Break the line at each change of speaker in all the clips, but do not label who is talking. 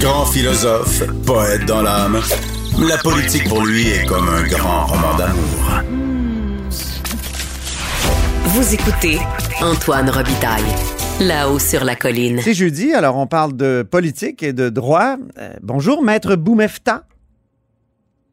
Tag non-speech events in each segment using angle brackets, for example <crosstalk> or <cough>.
Grand philosophe, poète dans l'âme, la politique pour lui est comme un grand roman d'amour.
Vous écoutez Antoine Robitaille, là-haut sur la colline.
C'est jeudi, alors on parle de politique et de droit. Euh, bonjour, maître Boumefta.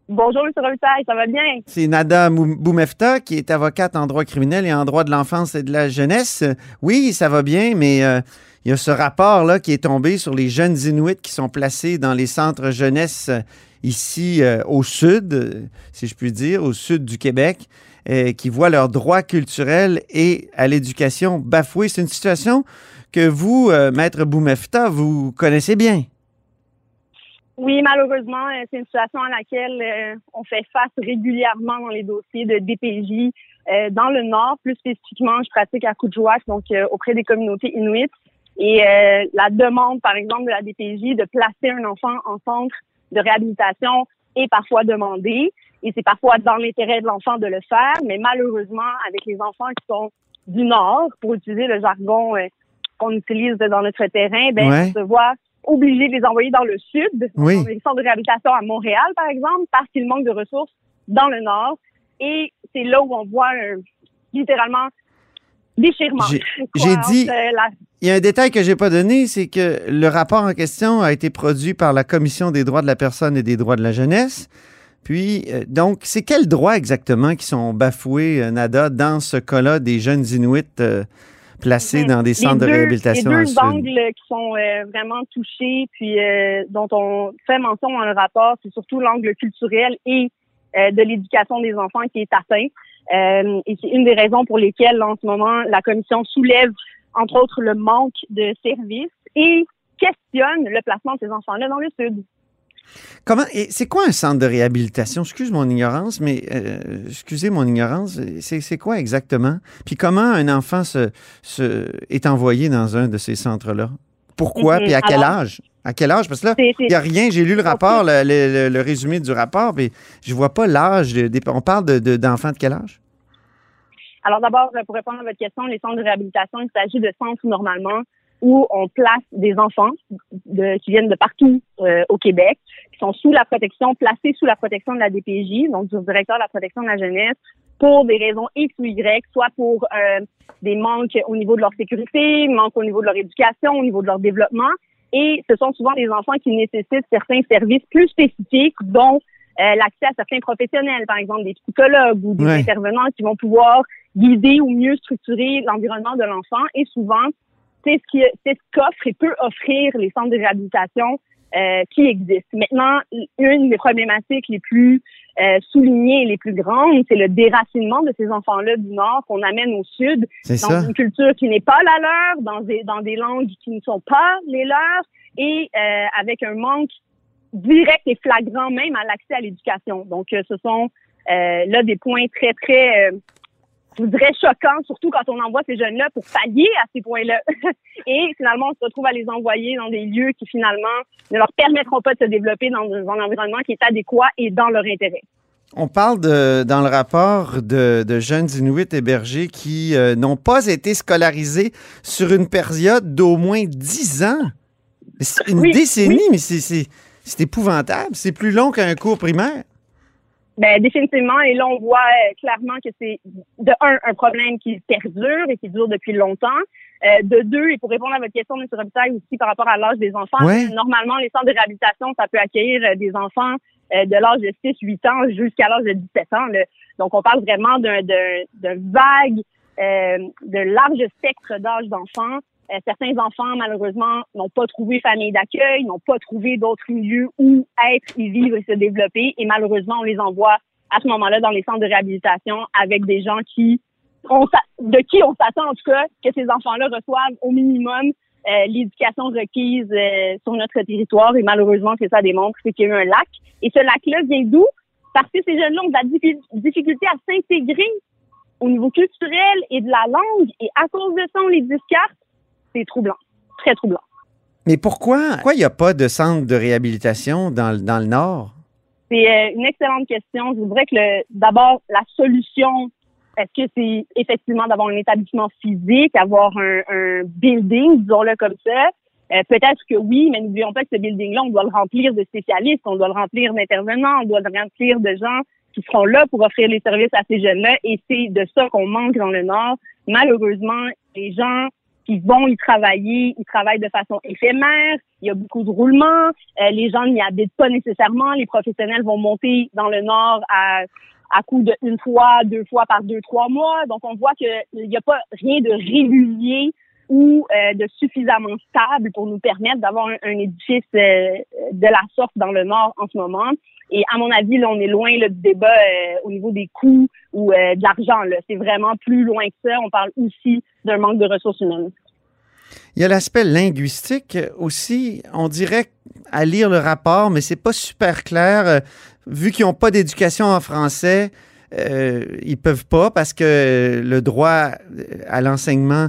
Bonjour, M. Robitaille, ça va bien?
C'est Nada Boumefta qui est avocate en droit criminel et en droit de l'enfance et de la jeunesse. Oui, ça va bien, mais euh, il y a ce rapport-là qui est tombé sur les jeunes Inuits qui sont placés dans les centres jeunesse euh, ici euh, au sud, si je puis dire, au sud du Québec, qui voient leurs droits culturels et à l'éducation bafoués. C'est une situation que vous, maître Boumefta, vous connaissez bien.
Oui, malheureusement, euh, c'est une situation à laquelle euh, on fait face régulièrement dans les dossiers de DPJ. Euh, dans le Nord, plus spécifiquement, je pratique à Kuujjuaq, donc euh, auprès des communautés inuites. Et euh, la demande, par exemple, de la DPJ de placer un enfant en centre de réhabilitation est parfois demandée. Et c'est parfois dans l'intérêt de l'enfant de le faire, mais malheureusement, avec les enfants qui sont du Nord, pour utiliser le jargon euh, qu'on utilise dans notre terrain, ben,
Ouais.
on se voit obligé de les envoyer dans le sud,
Oui.
dans les centres de réhabilitation à Montréal, par exemple, parce qu'il manque de ressources dans le Nord. Et c'est là où on voit un, littéralement déchirement.
J'ai- dit-
la-
Il y a un détail que j'ai pas donné, c'est que le rapport en question a été produit par la Commission des droits de la personne et des droits de la jeunesse. Puis, euh, donc, c'est quels droits exactement qui sont bafoués, euh, Nada, dans ce cas-là des jeunes Inuits euh, placés
Mhm.
dans des centres de réhabilitation
Les deux angles qui sont euh, vraiment touchés, puis euh, dont on fait mention dans le rapport, c'est surtout l'angle culturel et euh, de l'éducation des enfants qui est atteint. Euh, et c'est une des raisons pour lesquelles, en ce moment, la commission soulève, entre autres, le manque de services et questionne le placement de ces enfants-là dans le Sud.
Comment et c'est quoi un centre de réhabilitation? Excuse mon ignorance, mais euh, excusez mon ignorance. C'est, quoi exactement? Puis comment un enfant se, se- est envoyé dans un de ces centres-là? Pourquoi?
Mhm.
Puis à quel âge? À quel âge? Parce que là, il n'y a rien. J'ai lu le rapport, le, le- le- le résumé du rapport, mais je vois pas l'âge. On parle de, de- d'enfants de quel âge?
Alors d'abord, euh, pour répondre à votre question, les centres de réhabilitation, il s'agit de centres normalement où on place des enfants de- qui viennent de partout euh, au Québec, qui sont sous la protection, placés sous la protection de la DPJ, donc du directeur de la protection de la jeunesse, pour des raisons X ou Y, soit pour euh, des manques au niveau de leur sécurité, manques au niveau de leur éducation, au niveau de leur développement. Et ce sont souvent des enfants qui nécessitent certains services plus spécifiques, dont euh, l'accès à certains professionnels, par exemple des psychologues ou des
Ouais.
intervenants qui vont pouvoir guider ou mieux structurer l'environnement de l'enfant. Et souvent, c'est ce qui, c'est ce qu'offrent et peut offrir les centres de réhabilitation euh, qui existent. Maintenant, une des problématiques les plus euh, soulignées et les plus grandes, c'est le déracinement de ces enfants-là du Nord qu'on amène au Sud dans
ça.
une culture qui n'est pas la leur, dans des, dans des langues qui ne sont pas les leurs et euh, avec un manque direct et flagrant même à l'accès à l'éducation. Donc, euh, ce sont euh, là des points très, très, je dirais choquants, surtout quand on envoie ces jeunes-là pour pallier à ces points-là. <laughs> et finalement, on se retrouve à les envoyer dans des lieux qui finalement ne leur permettront pas de se développer dans un, environnement qui est adéquat et dans leur intérêt.
On parle de, dans le rapport de, de jeunes Inuits hébergés qui euh, n'ont pas été scolarisés sur une période d'au moins 10 ans. Une
Oui,
décennie,
oui.
mais c'est épouvantable. C'est plus long qu'un cours primaire.
Ben définitivement, et là on voit euh, clairement que c'est de un un problème qui perdure et qui dure depuis longtemps. Euh, de deux, et pour répondre à votre question, M. Robitaille, aussi par rapport à l'âge des enfants,
Ouais.
normalement les centres de réhabilitation, ça peut accueillir euh, des enfants euh, de l'âge de 6-8 ans jusqu'à l'âge de 17 ans. là. Donc on parle vraiment d'un d'un- d'un vague, euh, de large spectre d'âge d'enfants. Euh, certains enfants, malheureusement, n'ont pas trouvé famille d'accueil, n'ont pas trouvé d'autres milieux où être, y vivre et se développer. Et malheureusement, on les envoie à ce moment-là dans les centres de réhabilitation avec des gens qui, on, de qui on s'attend en tout cas que ces enfants-là reçoivent au minimum euh, l'éducation requise euh, sur notre territoire. Et malheureusement, ce que ça démontre, c'est qu'il y a eu un lac. Et ce lac-là vient d'où? Parce que ces jeunes-là ont de la diffi- difficulté à s'intégrer au niveau culturel et de la langue. Et à cause de ça, on les discarte. C'est troublant. Très troublant.
Mais pourquoi pourquoi il n'y a pas de centre de réhabilitation dans, le- dans le Nord?
C'est euh, une excellente question. Je voudrais que d'abord la solution, est-ce que c'est effectivement d'avoir un établissement physique, avoir un, un building, disons-le comme ça. Euh, peut-être que oui, mais n'oublions pas que ce building-là, on doit le remplir de spécialistes, on doit le remplir d'intervenants, on doit le remplir de gens qui seront là pour offrir les services à ces jeunes-là. Et c'est de ça qu'on manque dans le Nord. Malheureusement, les gens qui vont y travailler, ils travaillent de façon éphémère, il y a beaucoup de roulements, euh, les gens n'y habitent pas nécessairement, les professionnels vont monter dans le Nord à à coup de une fois, deux fois par deux, trois mois. Donc, on voit qu'il n'y a pas rien de régulier ou euh, de suffisamment stable pour nous permettre d'avoir un, édifice euh, de la sorte dans le Nord en ce moment. Et à mon avis, là, on est loin là, du débat euh, au niveau des coûts ou de l'argent. C'est vraiment plus loin que ça. On parle aussi d'un manque de ressources humaines.
Il y a l'aspect linguistique aussi. On dirait à lire le rapport, mais c'est pas super clair. Vu qu'ils n'ont pas d'éducation en français, euh, ils peuvent pas parce que le droit à l'enseignement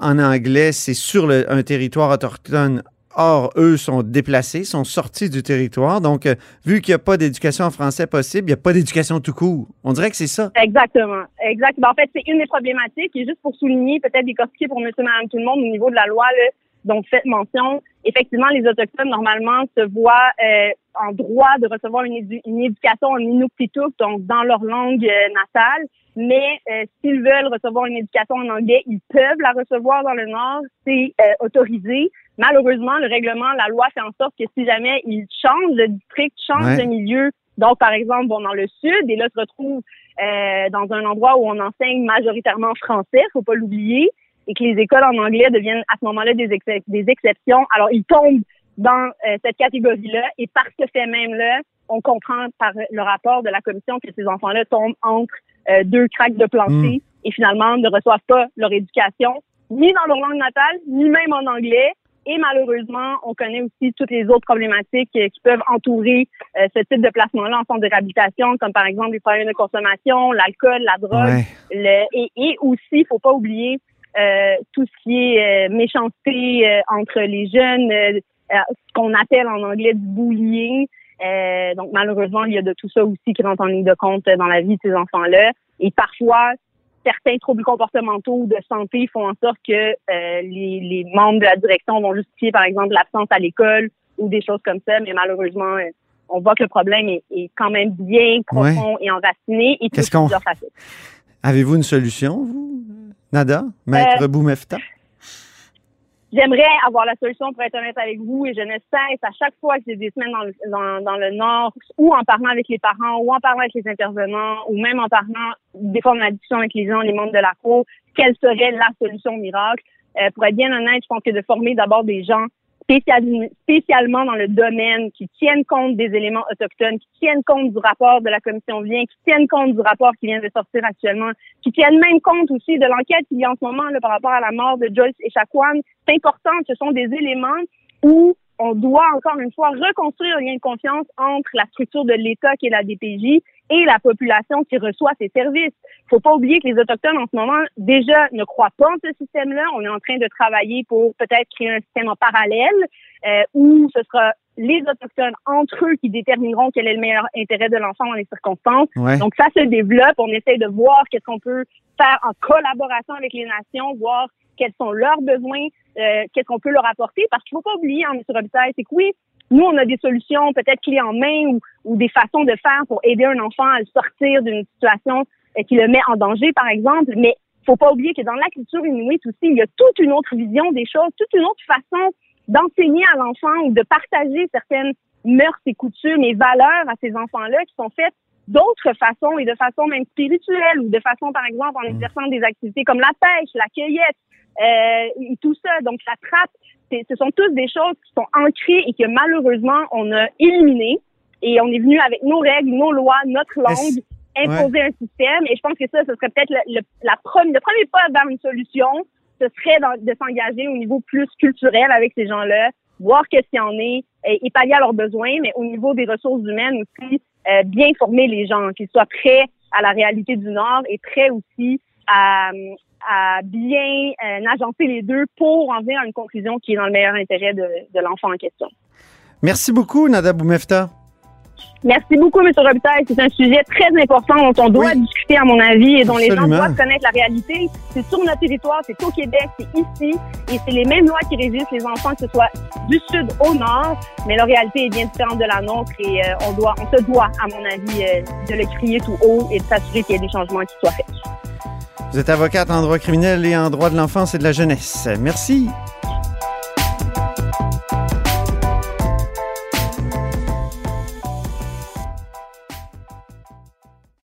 en anglais, c'est sur un territoire autochtone. Or, eux sont déplacés, sont sortis du territoire. Donc, euh, vu qu'il n'y a pas d'éducation en français possible, il n'y a pas d'éducation tout court. On dirait que c'est ça.
Exactement. Exactement. En fait, c'est une des problématiques. Et juste pour souligner, peut-être décortiquer pour monsieur, madame, tout le monde au niveau de la loi, là, dont fait mention, effectivement, les Autochtones, normalement, se voient euh, en droit de recevoir une, éducation en Inuktitut, donc dans leur langue euh, natale. Mais euh, s'ils veulent recevoir une éducation en anglais, ils peuvent la recevoir dans le Nord. C'est autorisé. Malheureusement, le règlement, la loi fait en sorte que si jamais ils changent de district, changent de milieu, donc par exemple, bon, dans le sud, et là se retrouvent dans un endroit où on enseigne majoritairement français, faut pas l'oublier, et que les écoles en anglais deviennent à ce moment-là des, des exceptions. Alors, ils tombent dans euh, cette catégorie-là et par ce fait même-là, on comprend par le rapport de la commission que ces enfants-là tombent entre euh, deux craques de plancher mm. et finalement ne reçoivent pas leur éducation, ni dans leur langue natale, ni même en anglais. Et malheureusement, on connaît aussi toutes les autres problématiques euh, qui peuvent entourer ce type de placement-là en centre de réhabilitation, comme par exemple les problèmes de consommation, l'alcool, la drogue. Le, et, et aussi, il faut pas oublier euh, tout ce qui est euh, méchanceté euh, entre les jeunes, ce qu'on appelle en anglais du bullying. donc malheureusement, il y a de tout ça aussi qui rentre en ligne de compte dans la vie de ces enfants-là. Et parfois, certains troubles comportementaux de santé font en sorte que les, les, membres de la direction vont justifier, par exemple, l'absence à l'école ou des choses comme ça. Mais malheureusement, on voit que le problème est, est quand même bien profond et enraciné et
Qu'est-ce qu'on... Avez-vous une solution, vous? Nada, Maître euh, Boumefta?
J'aimerais avoir la solution pour être honnête avec vous et je ne cesse à chaque fois que j'ai des semaines dans le, dans, dans le Nord ou en parlant avec les parents ou en parlant avec les intervenants ou même en parlant des formes d'addiction avec les gens, les membres de la Cour, quelle serait la solution miracle? Euh, pour être bien honnête, je pense que de former d'abord des gens spécialement dans le domaine, qui tiennent compte des éléments autochtones, qui tiennent compte du rapport de la commission vient, qui tiennent compte du rapport qui vient de sortir actuellement, qui tiennent même compte aussi de l'enquête qu'il y a en ce moment là, par rapport à la mort de Joyce et Chacuan. C'est important, ce sont des éléments où on doit encore une fois reconstruire un lien de confiance entre la structure de l'État qui est la DPJ et la population qui reçoit ces services. Faut pas oublier que les autochtones en ce moment déjà ne croient pas en ce système-là. On est en train de travailler pour peut-être créer un système en parallèle euh, où ce sera les autochtones entre eux qui détermineront quel est le meilleur intérêt de l'enfant dans les circonstances. Donc ça se développe. On essaie de voir qu'est-ce qu'on peut faire en collaboration avec les nations, voir quels sont leurs besoins, euh, qu'est-ce qu'on peut leur apporter. Parce qu'il faut pas oublier, hein, M. Robitaille, c'est que oui, nous, on a des solutions peut-être clés en main ou, ou, des façons de faire pour aider un enfant à sortir d'une situation euh, qui le met en danger, par exemple. Mais faut pas oublier que dans la culture inuite aussi, il y a toute une autre vision des choses, toute une autre façon d'enseigner à l'enfant ou de partager certaines mœurs et coutumes et valeurs à ces enfants-là qui sont faites d'autres façons et de façon même spirituelle ou de façon, par exemple, en mm. exerçant des activités comme la pêche, la cueillette euh, et tout ça. Donc, la trappe, ce sont tous des choses qui sont ancrées et que malheureusement, on a éliminées. Et on est venu avec nos règles, nos lois, notre langue, imposer un système. Et je pense que ça, ce serait peut-être le, la première, le premier pas vers une solution. Ce serait de s'engager au niveau plus culturel avec ces gens-là, voir qu'est-ce qu'il y en est et, pallier à leurs besoins, mais au niveau des ressources humaines aussi, euh, bien former les gens, qu'ils soient prêts à la réalité du Nord et prêts aussi à, à bien euh, agencer les deux pour en venir à une conclusion qui est dans le meilleur intérêt de, de l'enfant en question.
Merci beaucoup, Nada Boumefta.
Merci beaucoup, M. Robitaille. C'est un sujet très important dont on doit
Oui.
discuter, à mon avis, et dont les gens doivent connaître la réalité. C'est sur notre territoire, c'est au Québec, c'est ici, et c'est les mêmes lois qui régissent les enfants, que ce soit du sud au nord, mais la réalité est bien différente de la nôtre et euh, on doit, on se doit, à mon avis, euh, de le crier tout haut et de s'assurer qu'il y ait des changements qui soient faits.
Vous êtes avocate en droit criminel et en droit de l'enfance et de la jeunesse. Merci.